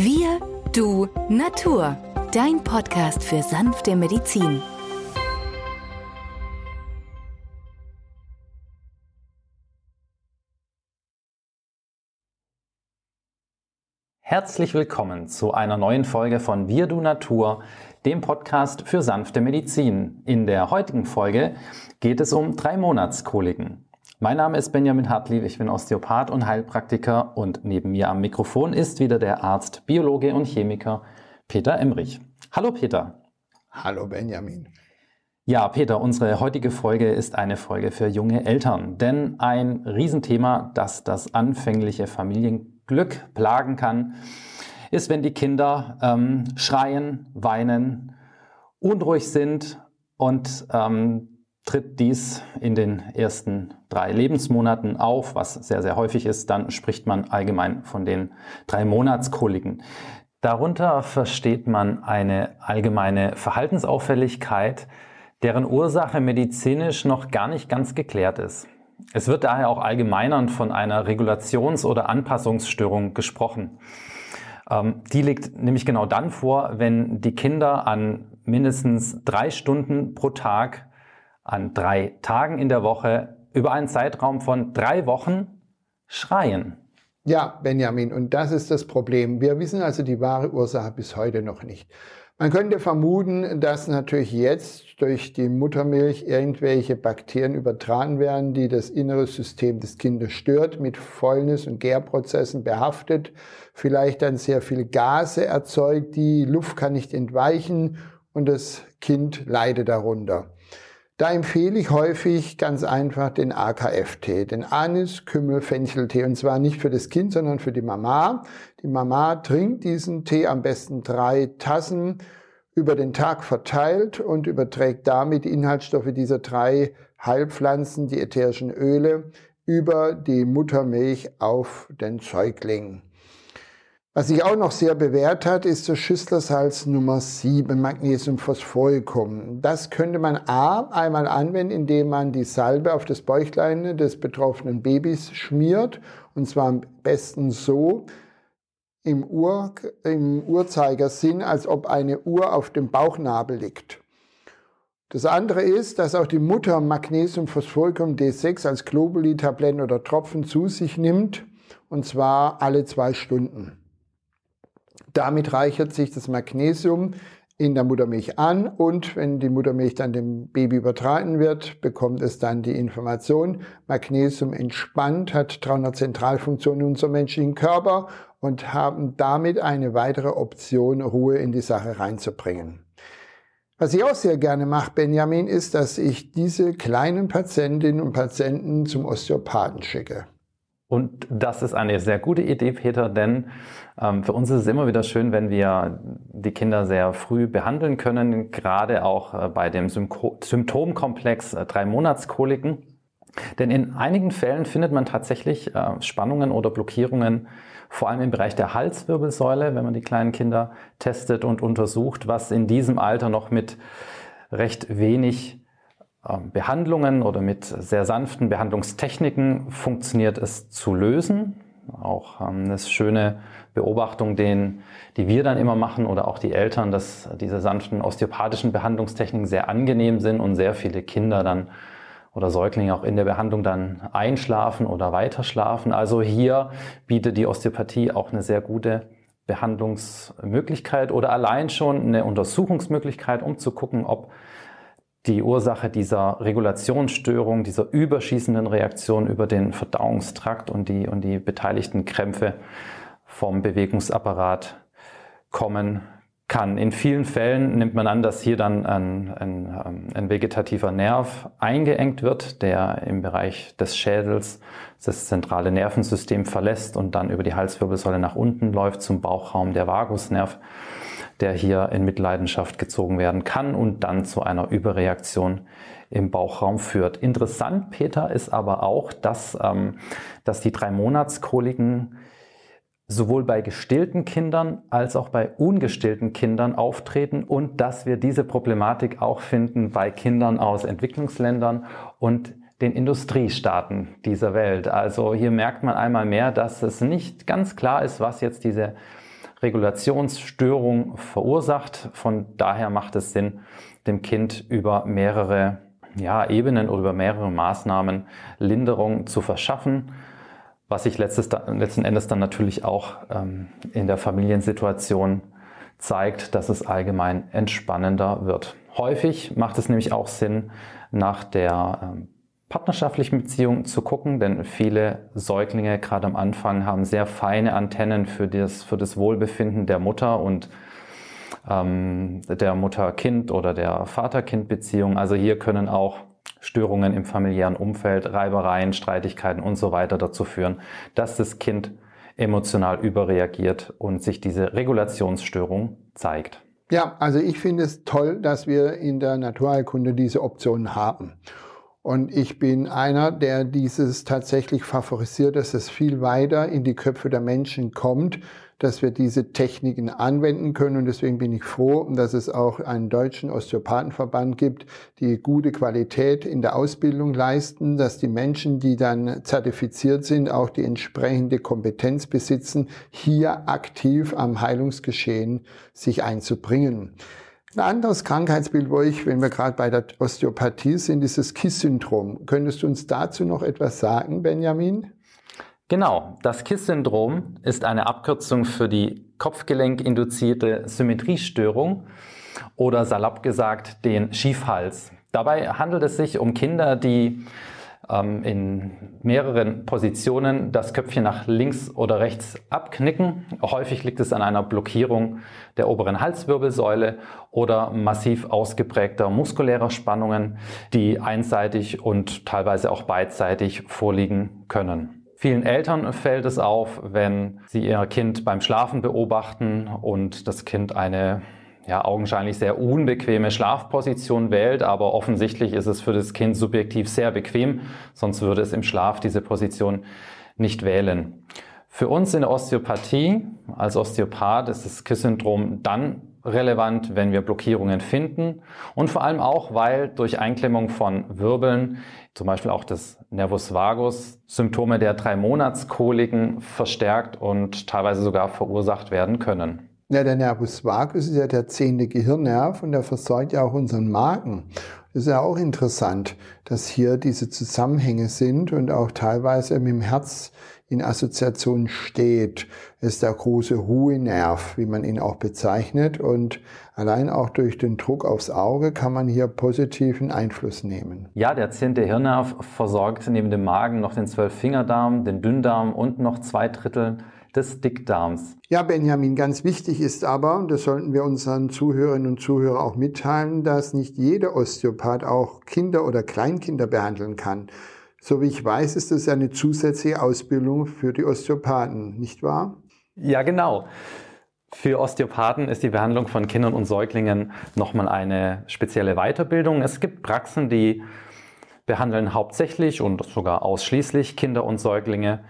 Wir, du, Natur. Dein Podcast für sanfte Medizin. Herzlich willkommen zu einer neuen Folge von Wir du Natur, dem Podcast für sanfte Medizin. In der heutigen Folge geht es um drei Monatskoliken. Mein Name ist Benjamin Hartlieb, ich bin Osteopath und Heilpraktiker und neben mir am Mikrofon ist wieder der Arzt, Biologe und Chemiker Peter Emrich. Hallo Peter. Hallo Benjamin. Ja, Peter, unsere heutige Folge ist eine Folge für junge Eltern, denn ein Riesenthema, das das anfängliche Familienglück plagen kann, ist, wenn die Kinder ähm, schreien, weinen, unruhig sind und ähm, tritt dies in den ersten drei Lebensmonaten auf, was sehr, sehr häufig ist, dann spricht man allgemein von den drei Monatskoliken. Darunter versteht man eine allgemeine Verhaltensauffälligkeit, deren Ursache medizinisch noch gar nicht ganz geklärt ist. Es wird daher auch allgemeinern von einer Regulations- oder Anpassungsstörung gesprochen. Ähm, die liegt nämlich genau dann vor, wenn die Kinder an mindestens drei Stunden pro Tag an drei Tagen in der Woche über einen Zeitraum von drei Wochen schreien. Ja, Benjamin, und das ist das Problem. Wir wissen also die wahre Ursache bis heute noch nicht. Man könnte vermuten, dass natürlich jetzt durch die Muttermilch irgendwelche Bakterien übertragen werden, die das innere System des Kindes stört, mit Fäulnis- und Gärprozessen behaftet, vielleicht dann sehr viel Gase erzeugt, die Luft kann nicht entweichen und das Kind leidet darunter. Da empfehle ich häufig ganz einfach den AKF-Tee, den Anis Kümmel Fencheltee und zwar nicht für das Kind, sondern für die Mama. Die Mama trinkt diesen Tee am besten drei Tassen über den Tag verteilt und überträgt damit die Inhaltsstoffe dieser drei Heilpflanzen, die ätherischen Öle, über die Muttermilch auf den Säugling. Was sich auch noch sehr bewährt hat, ist das Schüsslersalz Nummer 7, Magnesiumphosphoricum. Das könnte man A einmal anwenden, indem man die Salbe auf das Bäuchlein des betroffenen Babys schmiert. Und zwar am besten so im, Ur, im Uhrzeigersinn, als ob eine Uhr auf dem Bauchnabel liegt. Das andere ist, dass auch die Mutter Magnesiumphosphoricum D6 als Globuli-Tabletten oder Tropfen zu sich nimmt, und zwar alle zwei Stunden. Damit reichert sich das Magnesium in der Muttermilch an und wenn die Muttermilch dann dem Baby übertragen wird, bekommt es dann die Information, Magnesium entspannt, hat 300 Zentralfunktionen in unserem menschlichen Körper und haben damit eine weitere Option, Ruhe in die Sache reinzubringen. Was ich auch sehr gerne mache, Benjamin, ist, dass ich diese kleinen Patientinnen und Patienten zum Osteopathen schicke. Und das ist eine sehr gute Idee, Peter, denn ähm, für uns ist es immer wieder schön, wenn wir die Kinder sehr früh behandeln können, gerade auch äh, bei dem Symko Symptomkomplex äh, drei Monatskoliken. Denn in einigen Fällen findet man tatsächlich äh, Spannungen oder Blockierungen, vor allem im Bereich der Halswirbelsäule, wenn man die kleinen Kinder testet und untersucht, was in diesem Alter noch mit recht wenig Behandlungen oder mit sehr sanften Behandlungstechniken funktioniert es zu lösen. Auch ähm, eine schöne Beobachtung, den, die wir dann immer machen oder auch die Eltern, dass diese sanften osteopathischen Behandlungstechniken sehr angenehm sind und sehr viele Kinder dann oder Säuglinge auch in der Behandlung dann einschlafen oder weiterschlafen. Also hier bietet die Osteopathie auch eine sehr gute Behandlungsmöglichkeit oder allein schon eine Untersuchungsmöglichkeit, um zu gucken, ob die Ursache dieser Regulationsstörung, dieser überschießenden Reaktion über den Verdauungstrakt und die, und die beteiligten Krämpfe vom Bewegungsapparat kommen kann. In vielen Fällen nimmt man an, dass hier dann ein, ein, ähm, ein, vegetativer Nerv eingeengt wird, der im Bereich des Schädels das zentrale Nervensystem verlässt und dann über die Halswirbelsäule nach unten läuft zum Bauchraum der Vagusnerv der hier in Mitleidenschaft gezogen werden kann und dann zu einer Überreaktion im Bauchraum führt. Interessant, Peter, ist aber auch, dass, ähm, dass die drei Monatskoliken sowohl bei gestillten Kindern als auch bei ungestillten Kindern auftreten und dass wir diese Problematik auch finden bei Kindern aus Entwicklungsländern und den Industriestaaten dieser Welt. Also hier merkt man einmal mehr, dass es nicht ganz klar ist, was jetzt diese Regulationsstörung verursacht. Von daher macht es Sinn, dem Kind über mehrere ja, Ebenen oder über mehrere Maßnahmen Linderung zu verschaffen, was sich letztes, letzten Endes dann natürlich auch ähm, in der Familiensituation zeigt, dass es allgemein entspannender wird. Häufig macht es nämlich auch Sinn, nach der ähm, partnerschaftlichen Beziehung zu gucken, denn viele Säuglinge gerade am Anfang haben sehr feine Antennen für das, für das Wohlbefinden der Mutter und ähm, der Mutter-Kind oder der Vater-Kind-Beziehung. Also hier können auch Störungen im familiären Umfeld, Reibereien, Streitigkeiten und so weiter dazu führen, dass das Kind emotional überreagiert und sich diese Regulationsstörung zeigt. Ja, also ich finde es toll, dass wir in der Naturheilkunde diese Optionen haben. Und ich bin einer, der dieses tatsächlich favorisiert, dass es viel weiter in die Köpfe der Menschen kommt, dass wir diese Techniken anwenden können. Und deswegen bin ich froh, dass es auch einen deutschen Osteopathenverband gibt, die gute Qualität in der Ausbildung leisten, dass die Menschen, die dann zertifiziert sind, auch die entsprechende Kompetenz besitzen, hier aktiv am Heilungsgeschehen sich einzubringen. Ein anderes Krankheitsbild, wo ich, wenn wir gerade bei der Osteopathie sind, ist das KISS-Syndrom. Könntest du uns dazu noch etwas sagen, Benjamin? Genau, das KISS-Syndrom ist eine Abkürzung für die kopfgelenkinduzierte Symmetriestörung oder salopp gesagt den Schiefhals. Dabei handelt es sich um Kinder, die ähm, in mehreren Positionen das Köpfchen nach links oder rechts abknicken. Häufig liegt es an einer Blockierung der oberen Halswirbelsäule oder massiv ausgeprägter muskulärer Spannungen, die einseitig und teilweise auch beidseitig vorliegen können. Vielen Eltern fällt es auf, wenn sie ihr Kind beim Schlafen beobachten und das Kind eine ja, augenscheinlich sehr unbequeme Schlafposition wählt, aber offensichtlich ist es für das Kind subjektiv sehr bequem, sonst würde es im Schlaf diese Position nicht wählen. Für uns in der Osteopathie als Osteopath ist das KISS-Syndrom dann relevant, wenn wir Blockierungen finden und vor allem auch, weil durch Einklemmung von Wirbeln, zum Beispiel auch des Nervus vagus, Symptome der drei Monatskoliken verstärkt und teilweise sogar verursacht werden können. Ja, der Nervus vagus ist ja der zehnte Gehirnnerv und der versorgt ja auch unseren Magen. Das ist ja auch interessant, dass hier diese Zusammenhänge sind und auch teilweise mit dem Herz in Assoziation steht. Es ist der große Ruhenerv, wie man ihn auch bezeichnet. Und allein auch durch den Druck aufs Auge kann man hier positiven Einfluss nehmen. Ja, der zehnte Hirnnerv versorgt neben dem Magen noch den Zwölffingerdarm, den Dünndarm und noch zwei Drittel des Dickdarms. Ja, Benjamin, ganz wichtig ist aber, und das sollten wir unseren Zuhörerinnen und Zuhörern auch mitteilen, dass nicht jeder Osteopath auch Kinder oder Kleinkinder behandeln kann. So wie ich weiß, ist das eine zusätzliche Ausbildung für die Osteopathen, nicht wahr? Ja, genau. Für Osteopathen ist die Behandlung von Kindern und Säuglingen nochmal eine spezielle Weiterbildung. Es gibt Praxen, die behandeln hauptsächlich und sogar ausschließlich Kinder und Säuglinge.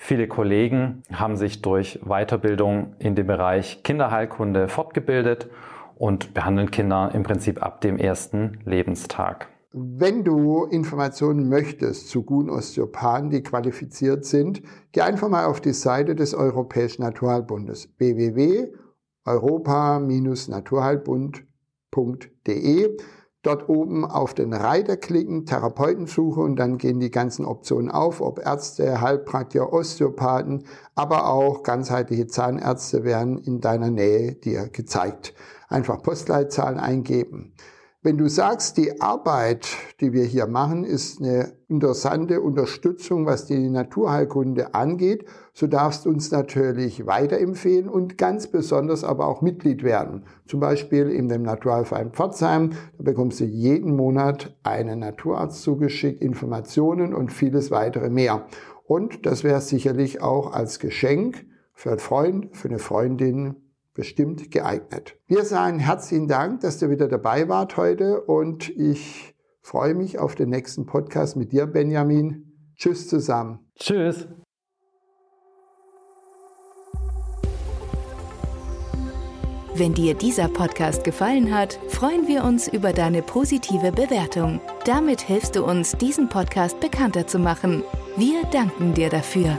Viele Kollegen haben sich durch Weiterbildung in dem Bereich Kinderheilkunde fortgebildet und behandeln Kinder im Prinzip ab dem ersten Lebenstag. Wenn du Informationen möchtest zu guten Osteopathen, die qualifiziert sind, geh einfach mal auf die Seite des Europäischen Naturheilbundes www.europa-naturheilbund.de. Dort oben auf den Reiter klicken, Therapeutensuche und dann gehen die ganzen Optionen auf, ob Ärzte, Heilpraktiker, Osteopathen, aber auch ganzheitliche Zahnärzte werden in deiner Nähe dir gezeigt. Einfach Postleitzahlen eingeben. Wenn du sagst, die Arbeit, die wir hier machen, ist eine interessante Unterstützung, was die Naturheilkunde angeht, so darfst du uns natürlich weiterempfehlen und ganz besonders aber auch Mitglied werden. Zum Beispiel in dem Naturheilverein Pforzheim. Da bekommst du jeden Monat einen Naturarzt zugeschickt, Informationen und vieles weitere mehr. Und das wäre sicherlich auch als Geschenk für einen Freund, für eine Freundin bestimmt geeignet. Wir sagen herzlichen Dank, dass ihr wieder dabei wart heute und ich freue mich auf den nächsten Podcast mit dir, Benjamin. Tschüss zusammen. Tschüss. Wenn dir dieser Podcast gefallen hat, freuen wir uns über deine positive Bewertung. Damit hilfst du uns, diesen Podcast bekannter zu machen. Wir danken dir dafür.